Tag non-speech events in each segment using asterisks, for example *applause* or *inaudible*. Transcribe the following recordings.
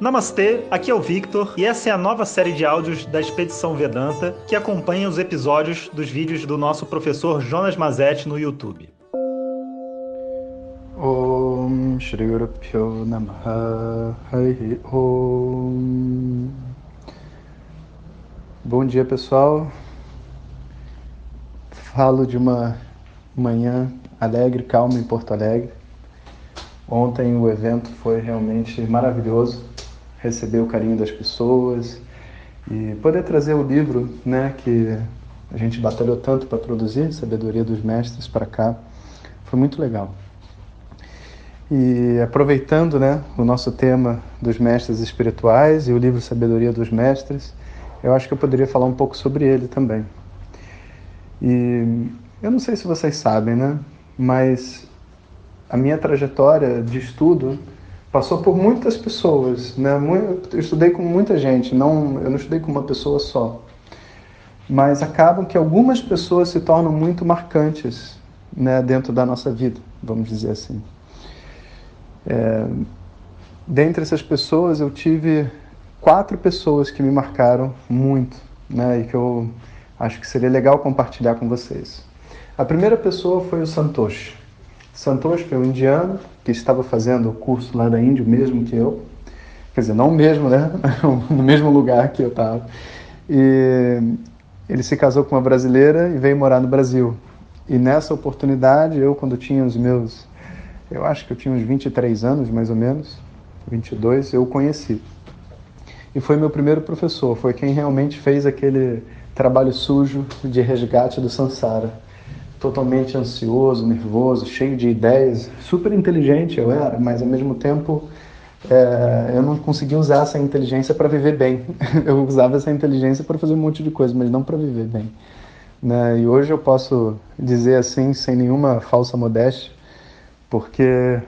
Namastê, aqui é o Victor e essa é a nova série de áudios da Expedição Vedanta que acompanha os episódios dos vídeos do nosso professor Jonas Mazetti no YouTube. Om Shri Guru Pyo Namaha Om Bom dia pessoal, falo de uma manhã alegre, calma em Porto Alegre. Ontem o evento foi realmente maravilhoso receber o carinho das pessoas e poder trazer o livro, né, que a gente batalhou tanto para produzir, Sabedoria dos Mestres, para cá, foi muito legal. E aproveitando, né, o nosso tema dos mestres espirituais e o livro Sabedoria dos Mestres, eu acho que eu poderia falar um pouco sobre ele também. E eu não sei se vocês sabem, né, mas a minha trajetória de estudo passou por muitas pessoas, né? Eu estudei com muita gente, não, eu não estudei com uma pessoa só. Mas acabam que algumas pessoas se tornam muito marcantes, né, dentro da nossa vida, vamos dizer assim. É, dentre essas pessoas, eu tive quatro pessoas que me marcaram muito, né, e que eu acho que seria legal compartilhar com vocês. A primeira pessoa foi o Santoshi. Santosh, que é um indiano, que estava fazendo o curso lá da Índia, o mesmo que eu. Quer dizer, não o mesmo, né? *laughs* no mesmo lugar que eu estava. E ele se casou com uma brasileira e veio morar no Brasil. E nessa oportunidade, eu, quando tinha os meus. Eu acho que eu tinha uns 23 anos, mais ou menos, 22, eu o conheci. E foi meu primeiro professor, foi quem realmente fez aquele trabalho sujo de resgate do Sansara totalmente ansioso, nervoso, cheio de ideias, super inteligente eu era, mas ao mesmo tempo é, eu não conseguia usar essa inteligência para viver bem. *laughs* Eu usava essa inteligência para fazer um monte de coisa, mas não para viver bem. Né? E hoje eu posso dizer assim, sem nenhuma falsa modéstia, porque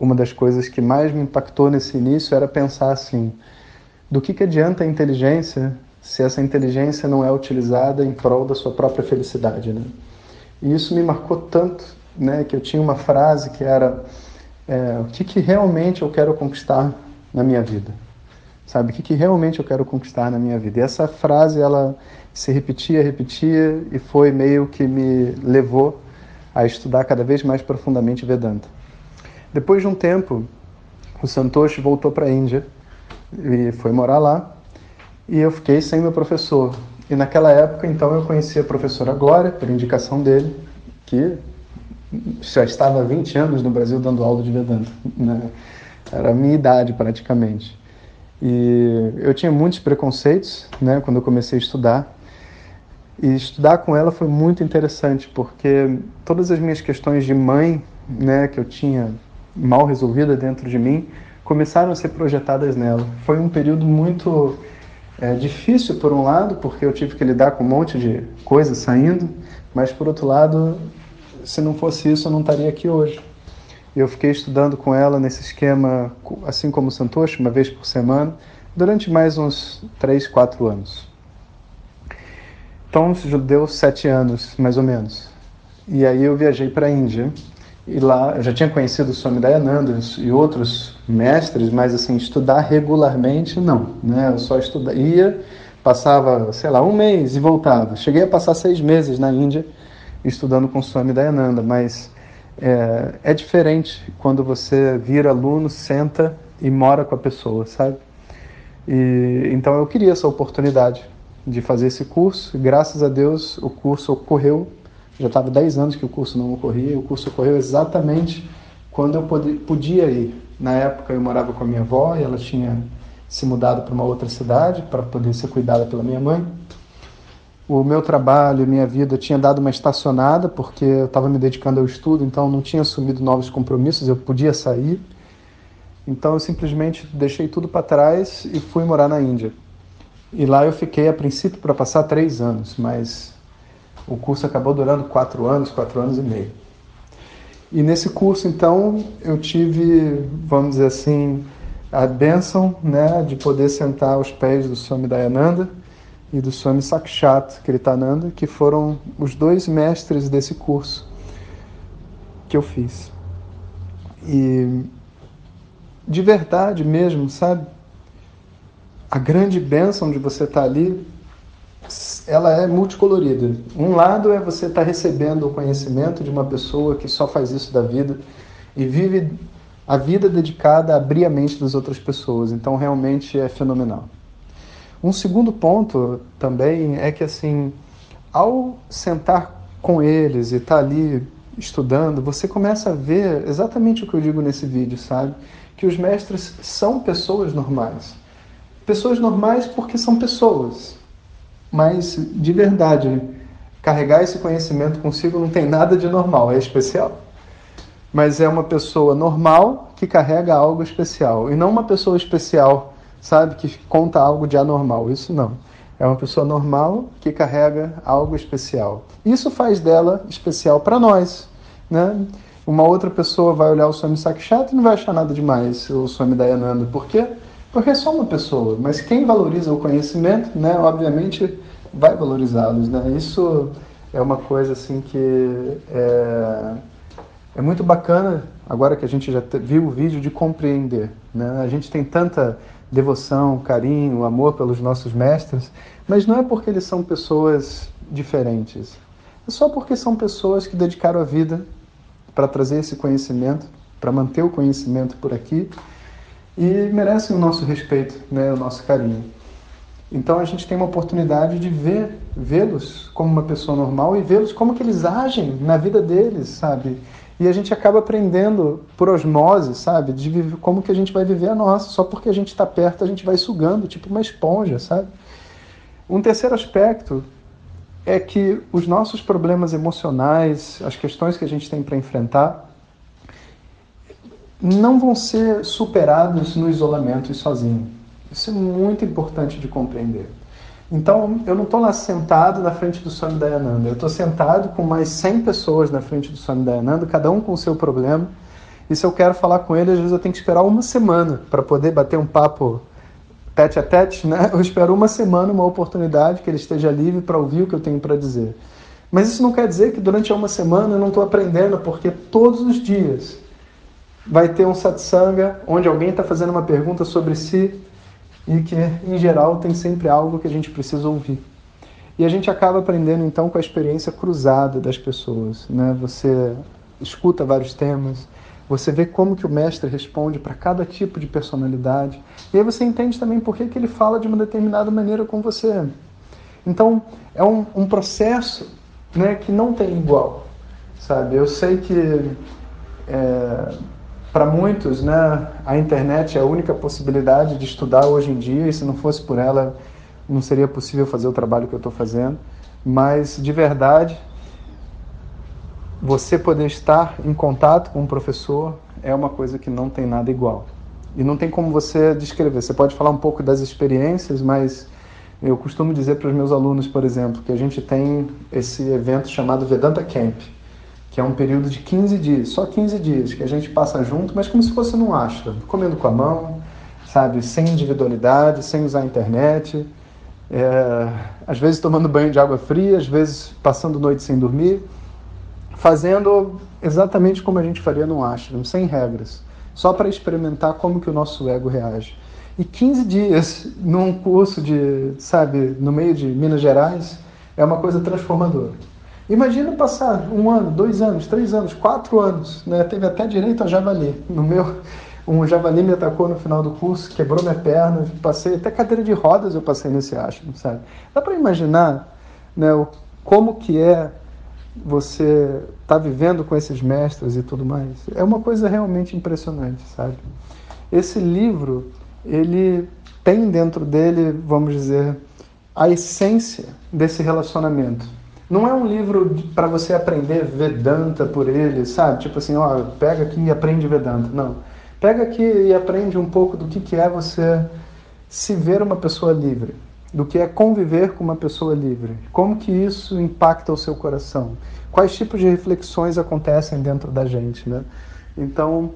uma das coisas que mais me impactou nesse início era pensar assim: do que, que adianta a inteligência se essa inteligência não é utilizada em prol da sua própria felicidade? Né? E isso me marcou tanto, né, que eu tinha uma frase que era é, o que, que realmente eu quero conquistar na minha vida, sabe? O que, que realmente eu quero conquistar na minha vida? E essa frase ela se repetia, repetia e foi meio que me levou a estudar cada vez mais profundamente Vedanta. Depois de um tempo, o Santoshi voltou para a Índia e foi morar lá e eu fiquei sem meu professor. E naquela época, então, eu conheci a professora Glória, por indicação dele, que já estava há 20 anos no Brasil dando aula de Vedanta. Né? Era a minha idade, praticamente. E eu tinha muitos preconceitos né, quando eu comecei a estudar. E estudar com ela foi muito interessante, porque todas as minhas questões de mãe, né, que eu tinha mal resolvida dentro de mim, começaram a ser projetadas nela. Foi um período muito é difícil por um lado, porque eu tive que lidar com um monte de coisas saindo, mas por outro lado, se não fosse isso, eu não estaria aqui hoje. Eu fiquei estudando com ela nesse esquema, assim como o Santoshi, uma vez por semana, durante mais uns 3, 4 anos. Então, deu sete anos, mais ou menos. E aí eu viajei para a Índia. E lá eu já tinha conhecido o Swami Dayananda e outros mestres, mas assim, estudar regularmente, não. Né? Eu só estudava, ia, passava, sei lá, um mês e voltava. Cheguei a passar seis meses na Índia estudando com o Swami Dayananda, mas é, é diferente quando você vira aluno, senta e mora com a pessoa, sabe? E, então eu queria essa oportunidade de fazer esse curso. Graças a Deus o curso ocorreu já estava 10 anos que o curso não ocorria, e o curso ocorreu exatamente quando eu podia ir. Na época eu morava com a minha avó e ela tinha se mudado para uma outra cidade para poder ser cuidada pela minha mãe. O meu trabalho, minha vida tinha dado uma estacionada porque eu estava me dedicando ao estudo, então não tinha assumido novos compromissos, eu podia sair. Então eu simplesmente deixei tudo para trás e fui morar na Índia. E lá eu fiquei a princípio para passar três anos, mas o curso acabou durando quatro anos, quatro anos e meio. E nesse curso, então, eu tive, vamos dizer assim, a bênção né, de poder sentar aos pés do Swami Dayananda e do Swami Sakshat Kritananda, que foram os dois mestres desse curso que eu fiz. E de verdade mesmo, sabe? a grande bênção de você estar ali, ela é multicolorida. Um lado é você estar recebendo o conhecimento de uma pessoa que só faz isso da vida e vive a vida dedicada a abrir a mente das outras pessoas. Então, realmente é fenomenal. Um segundo ponto também é que, assim, ao sentar com eles e estar ali estudando, você começa a ver exatamente o que eu digo nesse vídeo, sabe? Que os mestres são pessoas normais. Pessoas normais porque são pessoas. Mas, de verdade, carregar esse conhecimento consigo não tem nada de normal, é especial mas é uma pessoa normal que carrega algo especial. E não uma pessoa especial, sabe, que conta algo de anormal. Isso não. É uma pessoa normal que carrega algo especial. Isso faz dela especial para nós. Né? Uma outra pessoa vai olhar o Swami Sakshat e não vai achar nada demais, o Swami Dayananda. Por quê? Porque é só uma pessoa. Mas quem valoriza o conhecimento, né, obviamente, vai valorizá-los. Né? Isso é uma coisa assim que é é muito bacana, agora que a gente já viu o vídeo, de compreender. Né? A gente tem tanta devoção, carinho, amor pelos nossos mestres, mas não é porque eles são pessoas diferentes. É só porque são pessoas que dedicaram a vida para trazer esse conhecimento, para manter o conhecimento por aqui e merecem o nosso respeito, né, o nosso carinho. Então a gente tem uma oportunidade de ver, vê-los como uma pessoa normal e vê-los como que eles agem na vida deles, sabe? E a gente acaba aprendendo por osmose, sabe? De viver, como que a gente vai viver a nossa. Só porque a gente está perto, a gente vai sugando, tipo uma esponja, sabe? Um terceiro aspecto é que os nossos problemas emocionais, as questões que a gente tem para enfrentar, não vão ser superados no isolamento e sozinho. Isso é muito importante de compreender. Então, eu não estou lá sentado na frente do Swami Dayananda. Eu estou sentado com mais 100 pessoas na frente do Swami Dayananda, cada um com o seu problema. E se eu quero falar com ele, às vezes eu tenho que esperar uma semana para poder bater um papo tete a tete, né? Eu espero uma semana, uma oportunidade que ele esteja livre para ouvir o que eu tenho para dizer. Mas isso não quer dizer que durante uma semana eu não estou aprendendo, porque todos os dias vai ter um satsanga onde alguém está fazendo uma pergunta sobre si e que, em geral, tem sempre algo que a gente precisa ouvir. E a gente acaba aprendendo, então, com a experiência cruzada das pessoas. Né? Você escuta vários temas, você vê como que o mestre responde para cada tipo de personalidade, e aí você entende também por que, que ele fala de uma determinada maneira com você. Então, é um, um processo né, que não tem igual, sabe? Eu sei que... É, para muitos, né, a internet é a única possibilidade de estudar hoje em dia, e se não fosse por ela, não seria possível fazer o trabalho que eu estou fazendo. Mas, de verdade, você poder estar em contato com um professor é uma coisa que não tem nada igual. E não tem como você descrever. Você pode falar um pouco das experiências, mas eu costumo dizer para os meus alunos, por exemplo, que a gente tem esse evento chamado Vedanta Camp que é um período de 15 dias, só 15 dias, que a gente passa junto, mas como se fosse num ashram, comendo com a mão, sabe, sem individualidade, sem usar a internet, é, às vezes tomando banho de água fria, às vezes passando noite sem dormir, fazendo exatamente como a gente faria num ashram, sem regras, só para experimentar como que o nosso ego reage. E 15 dias num curso de, sabe, no meio de Minas Gerais, é uma coisa transformadora. Imagina passar um ano, dois anos, três anos, quatro anos, né? Teve até direito a javali. No meu, um javali me atacou no final do curso, quebrou minha perna, passei até cadeira de rodas eu passei nesse ashram, sabe? Dá para imaginar, né, como que é você tá vivendo com esses mestres e tudo mais? É uma coisa realmente impressionante, sabe? Esse livro, ele tem dentro dele, vamos dizer, a essência desse relacionamento não é um livro para você aprender Vedanta por ele, sabe? Tipo assim, ó, pega aqui e aprende Vedanta. Não. Pega aqui e aprende um pouco do que, que é você se ver uma pessoa livre, do que é conviver com uma pessoa livre, como que isso impacta o seu coração, quais tipos de reflexões acontecem dentro da gente, né? Então,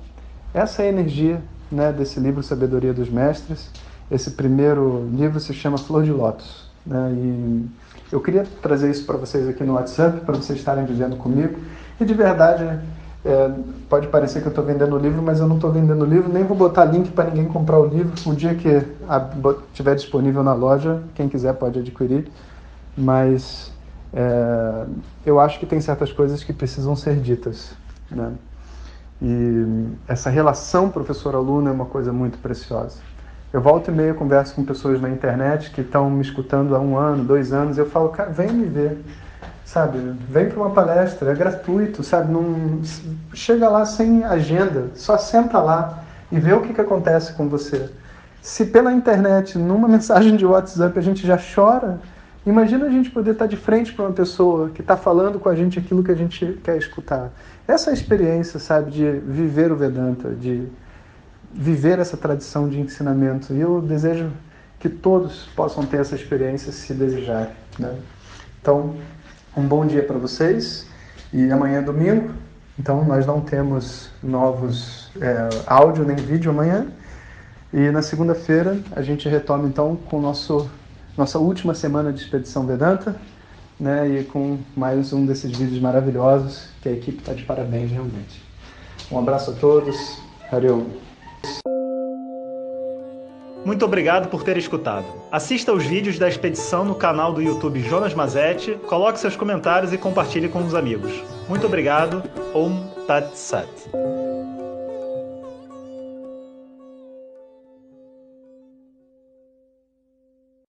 essa é a energia né, desse livro Sabedoria dos Mestres. Esse primeiro livro se chama Flor de Lótus. Né? E eu queria trazer isso para vocês aqui no WhatsApp, para vocês estarem vivendo comigo. E de verdade, É, pode parecer que eu estou vendendo o livro, mas eu não estou vendendo o livro, nem vou botar link para ninguém comprar o livro. O dia que estiver disponível na loja, quem quiser pode adquirir. Mas é, eu acho que tem certas coisas que precisam ser ditas. Né? E essa relação professor-aluno é uma coisa muito preciosa. Eu volto e meia converso com pessoas na internet que estão me escutando há um ano, dois anos. Eu falo, cara, vem me ver sabe? Vem para uma palestra, é gratuito, sabe? Não, chega lá sem agenda, só senta lá e vê o que, que acontece com você. Se pela internet, numa *laughs* mensagem de WhatsApp, a gente já chora, imagina a gente poder estar de frente para uma pessoa que está falando com a gente aquilo que a gente quer escutar. Essa é a experiência, sabe, de viver o Vedanta, de viver essa tradição de ensinamento. E eu desejo que todos possam ter essa experiência se desejarem. Né? Então, um bom dia para vocês e amanhã é domingo, então nós não temos novos é, áudio nem vídeo amanhã. E na segunda-feira a gente retoma então com nosso nossa última semana de expedição Vedanta, né? E com mais um desses vídeos maravilhosos que a equipe está de parabéns realmente. Um abraço a todos. Hariom. Muito obrigado por ter escutado. Assista aos vídeos da expedição no canal do YouTube Jonas Mazetti, coloque seus comentários e compartilhe com os amigos. Muito obrigado. Om Tat Sat.